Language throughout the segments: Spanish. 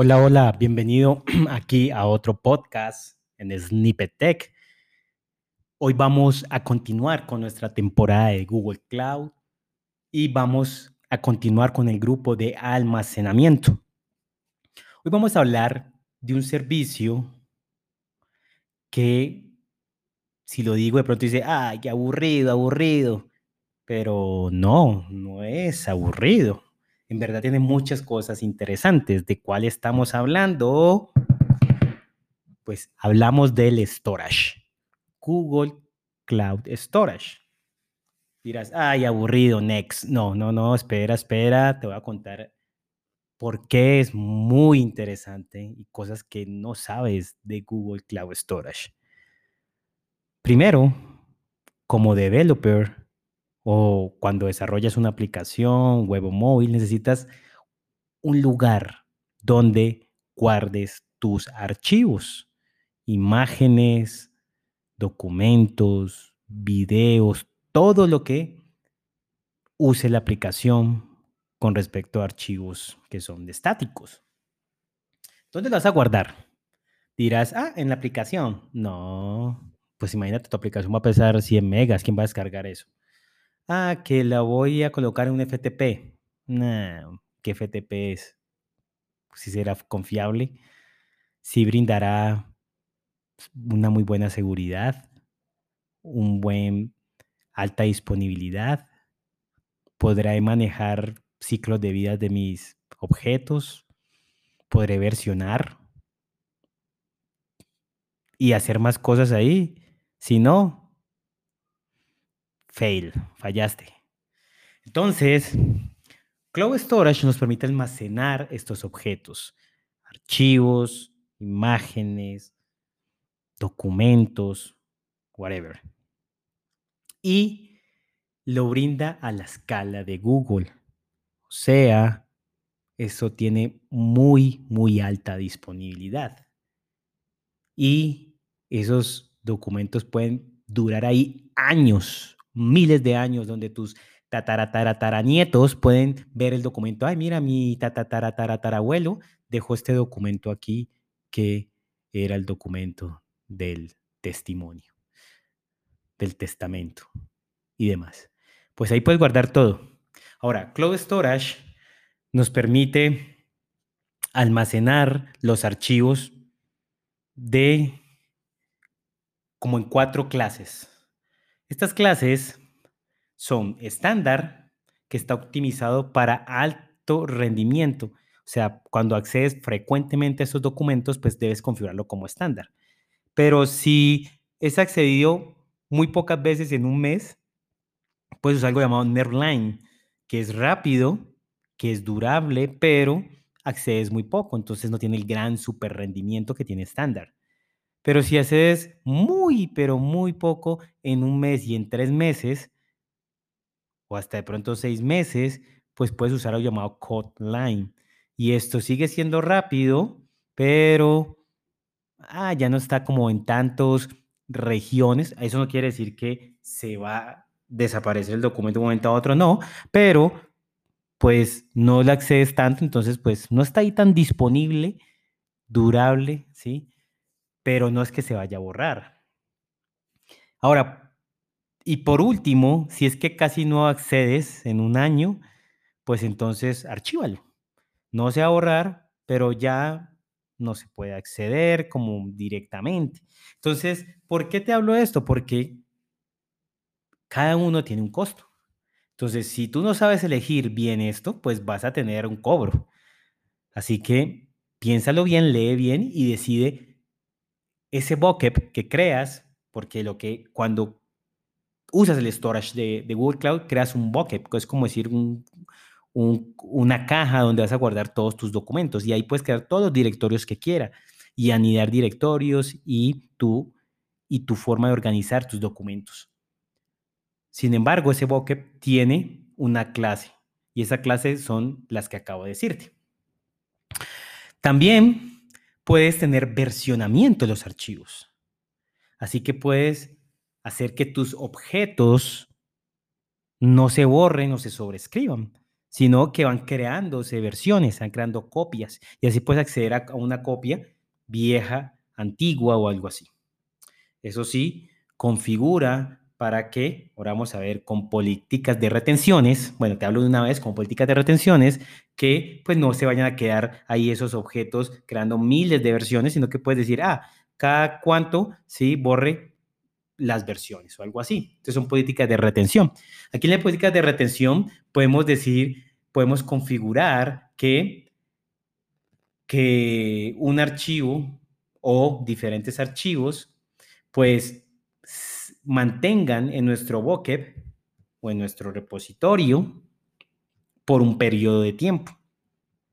Hola, hola, bienvenido aquí a otro podcast en Snippet Tech. Hoy vamos a continuar con nuestra temporada de Google Cloud y vamos a continuar con el grupo de almacenamiento. Hoy vamos a hablar de un servicio que, si lo digo de pronto dice, ay, qué aburrido, aburrido, pero no, no es aburrido en verdad tiene muchas cosas interesantes. ¿De cuál estamos hablando? Pues hablamos del storage. Google Cloud Storage. Dirás, ay, aburrido, next. No, no, no, espera, espera, te voy a contar por qué es muy interesante y cosas que no sabes de Google Cloud Storage. Primero, como developer, o cuando desarrollas una aplicación web o móvil, necesitas un lugar donde guardes tus archivos, imágenes, documentos, videos, todo lo que use la aplicación con respecto a archivos que son de estáticos. ¿Dónde lo vas a guardar? Dirás, ah, en la aplicación. No, pues imagínate, tu aplicación va a pesar 100 megas, ¿quién va a descargar eso? Ah, que la voy a colocar en un FTP. No, ¿qué FTP es? Si será confiable, si brindará una muy buena seguridad, un buen alta disponibilidad, podré manejar ciclos de vida de mis objetos, podré versionar y hacer más cosas ahí. Si no, fail, fallaste. Entonces, Cloud Storage nos permite almacenar estos objetos, archivos, imágenes, documentos, whatever. Y lo brinda a la escala de Google. O sea, eso tiene muy, muy alta disponibilidad. Y esos documentos pueden durar ahí años, miles de años donde tus tataratataranietos pueden ver el documento. Ay, mira, mi tataratatarabuelo dejó este documento aquí que era el documento del testimonio, del testamento y demás. Pues ahí puedes guardar todo. Ahora, Cloud Storage nos permite almacenar los archivos de como en cuatro clases. Estas clases son estándar, que está optimizado para alto rendimiento. O sea, cuando accedes frecuentemente a esos documentos, pues debes configurarlo como estándar. Pero si es accedido muy pocas veces en un mes, pues es algo llamado Neverline, que es rápido, que es durable, pero accedes muy poco, entonces no tiene el gran super rendimiento que tiene estándar. Pero si haces muy, pero muy poco en un mes y en tres meses, o hasta de pronto seis meses, pues puedes usar algo llamado Code Line. Y esto sigue siendo rápido, pero ah, ya no está como en tantas regiones. Eso no quiere decir que se va a desaparecer el documento de un momento a otro, no, pero pues no le accedes tanto, entonces pues no está ahí tan disponible, durable, ¿sí? Pero no es que se vaya a borrar. Ahora, y por último, si es que casi no accedes en un año, pues entonces archívalo. No se va a borrar, pero ya no se puede acceder como directamente. Entonces, ¿por qué te hablo de esto? Porque cada uno tiene un costo. Entonces, si tú no sabes elegir bien esto, pues vas a tener un cobro. Así que piénsalo bien, lee bien y decide ese bucket que creas, porque lo que cuando usas el storage de, Google Cloud, creas un bucket, que es como decir una caja donde vas a guardar todos tus documentos y ahí puedes crear todos los directorios que quieras y anidar directorios y tu, y tu forma de organizar tus documentos. Sin embargo, ese bucket tiene una clase y esa clase son las que acabo de decirte. También puedes tener versionamiento de los archivos. Así que puedes hacer que tus objetos no se borren o se sobrescriban, sino que van creándose versiones, van creando copias y así puedes acceder a una copia vieja, antigua o algo así. Eso sí, configura para que, ahora vamos a ver, con políticas de retenciones, bueno, te hablo de una vez, con políticas de retenciones, que pues no se vayan a quedar ahí esos objetos creando miles de versiones, sino que puedes decir, ah, cada cuánto, sí, borre las versiones o algo así. Entonces son políticas de retención. Aquí en la política de retención podemos decir, podemos configurar que, que un archivo o diferentes archivos, pues mantengan en nuestro bucket o en nuestro repositorio por un periodo de tiempo.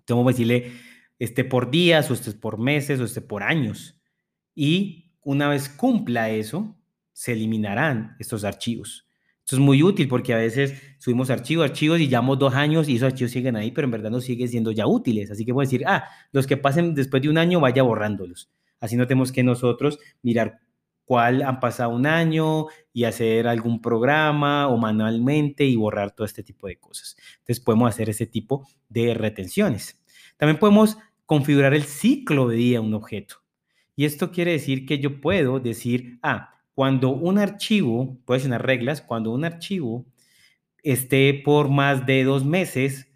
Entonces vamos decirle, este por días, o este por meses, o este por años. Y una vez cumpla eso, se eliminarán estos archivos. Esto es muy útil porque a veces subimos archivos, archivos y llevamos dos años y esos archivos siguen ahí, pero en verdad no siguen siendo ya útiles. Así que voy a decir, ah, los que pasen después de un año, vaya borrándolos. Así no tenemos que nosotros mirar cuál han pasado un año y hacer algún programa o manualmente y borrar todo este tipo de cosas. Entonces podemos hacer ese tipo de retenciones. También podemos configurar el ciclo de vida de un objeto. Y esto quiere decir que yo puedo decir, ah, cuando un archivo, puede ser unas reglas, cuando un archivo esté por más de dos meses,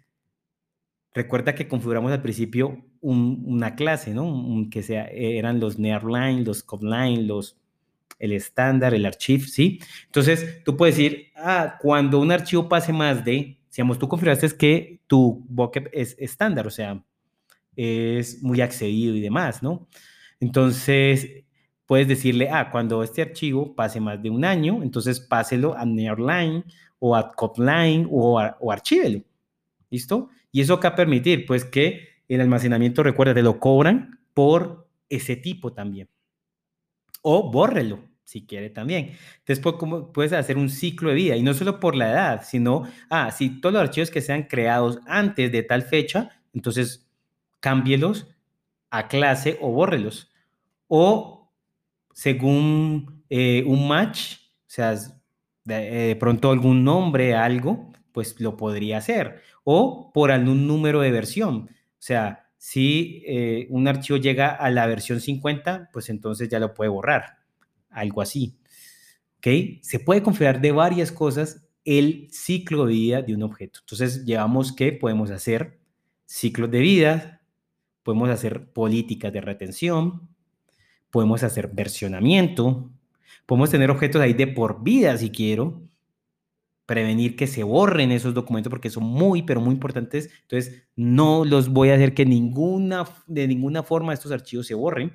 recuerda que configuramos al principio una clase, ¿no? que sea, eran los nearline, los copline, los el estándar, el archivo, ¿sí? Entonces, tú puedes decir, ah, cuando un archivo pase más de, digamos, tú configuraste que tu bucket es estándar, o sea, es muy accedido y demás, ¿no? Entonces, puedes decirle, ah, cuando este archivo pase más de un año, entonces páselo a Nearline o a Copline o, o archívelo. ¿Listo? Y eso qué va a permitir, pues que el almacenamiento, recuerda, te lo cobran por ese tipo también. O bórrelo, si quiere también. Entonces, puedes hacer un ciclo de vida y no solo por la edad, sino, ah, si todos los archivos que sean creados antes de tal fecha, entonces cámbielos a clase o bórrelos. O según eh, un match, o sea, de, de, pronto algún nombre, algo, pues lo podría hacer. O por algún número de versión. O sea, si eh, un archivo llega a la versión 50, pues entonces ya lo puede borrar algo así. ¿Ok? Se puede configurar de varias cosas el ciclo de vida de un objeto. Entonces, llevamos que podemos hacer ciclos de vida, podemos hacer políticas de retención, podemos hacer versionamiento, podemos tener objetos ahí de por vida si quiero, prevenir que se borren esos documentos porque son muy, pero muy importantes. Entonces, no los voy a hacer que ninguna, de ninguna forma estos archivos se borren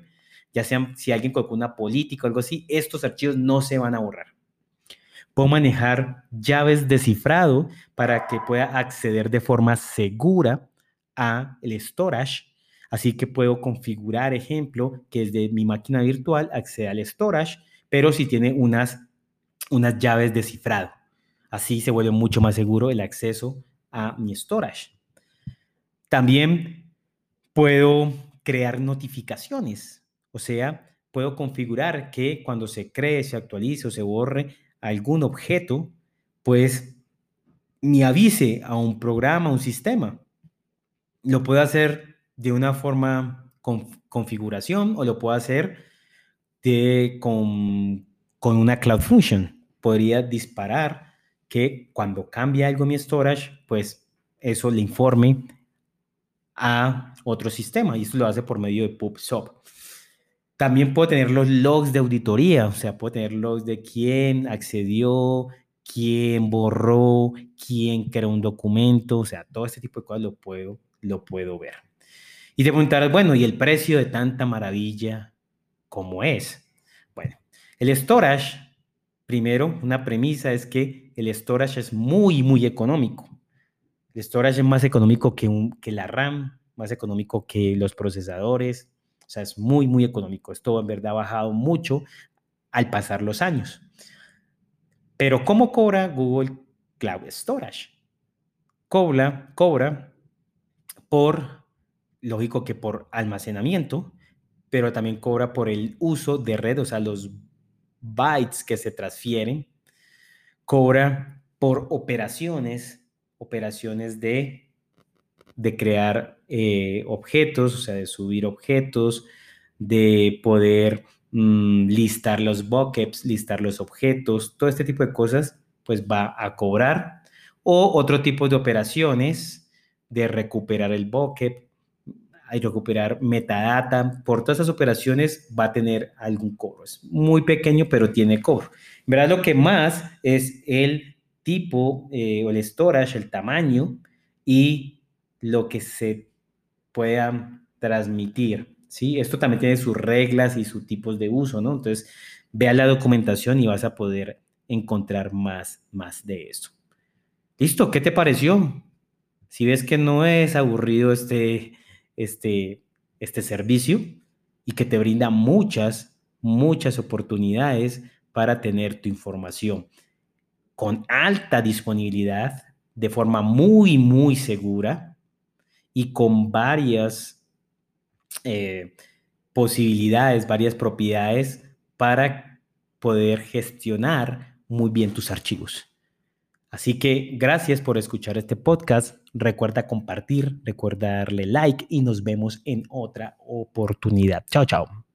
ya sea si alguien colocó una política o algo así, estos archivos no se van a borrar. Puedo manejar llaves de cifrado para que pueda acceder de forma segura a el storage. Así que puedo configurar, ejemplo, que desde mi máquina virtual acceda al storage, pero si tiene unas, unas llaves de cifrado. Así se vuelve mucho más seguro el acceso a mi storage. También puedo crear notificaciones o sea, puedo configurar que cuando se cree, se actualice o se borre algún objeto, pues me avise a un programa, a un sistema. Lo puedo hacer de una forma con configuración o lo puedo hacer con, con una Cloud Function. Podría disparar que cuando cambie algo mi storage, pues eso le informe a otro sistema y esto lo hace por medio de PubSub. También puedo tener los logs de auditoría, o sea, puedo tener logs de quién accedió, quién borró, quién creó un documento, o sea, todo este tipo de cosas lo puedo, lo puedo ver. Y te preguntarás, bueno, ¿y el precio de tanta maravilla cómo es? Bueno, el storage, primero, una premisa es que el storage es muy, muy económico. El storage es más económico que, un, que la RAM, más económico que los procesadores, o sea, es muy, muy económico. Esto en verdad ha bajado mucho al pasar los años. Pero ¿cómo cobra Google Cloud Storage? Cobra, cobra por, lógico que por almacenamiento, pero también cobra por el uso de red, o sea, los bytes que se transfieren. Cobra por operaciones operaciones de, de crear eh, objetos, o sea, de subir objetos, de poder mm, listar los buckets, listar los objetos, todo este tipo de cosas, pues va a cobrar. O otro tipo de operaciones de recuperar el bucket, y recuperar metadata, por todas esas operaciones va a tener algún cobro. Es muy pequeño, pero tiene cobro. verdad, lo que más es el tipo eh, o el storage, el tamaño y lo que se pueda transmitir. ¿sí? Esto también tiene sus reglas y sus tipos de uso, ¿no? Entonces, vea la documentación y vas a poder encontrar más, más de eso. Listo, ¿qué te pareció? Si ves que no es aburrido este, este, este servicio y que te brinda muchas, muchas oportunidades para tener tu información con alta disponibilidad, de forma muy, muy segura y con varias eh, posibilidades, varias propiedades para poder gestionar muy bien tus archivos. Así que gracias por escuchar este podcast. Recuerda compartir, recuerda darle like y nos vemos en otra oportunidad. Chao, chao.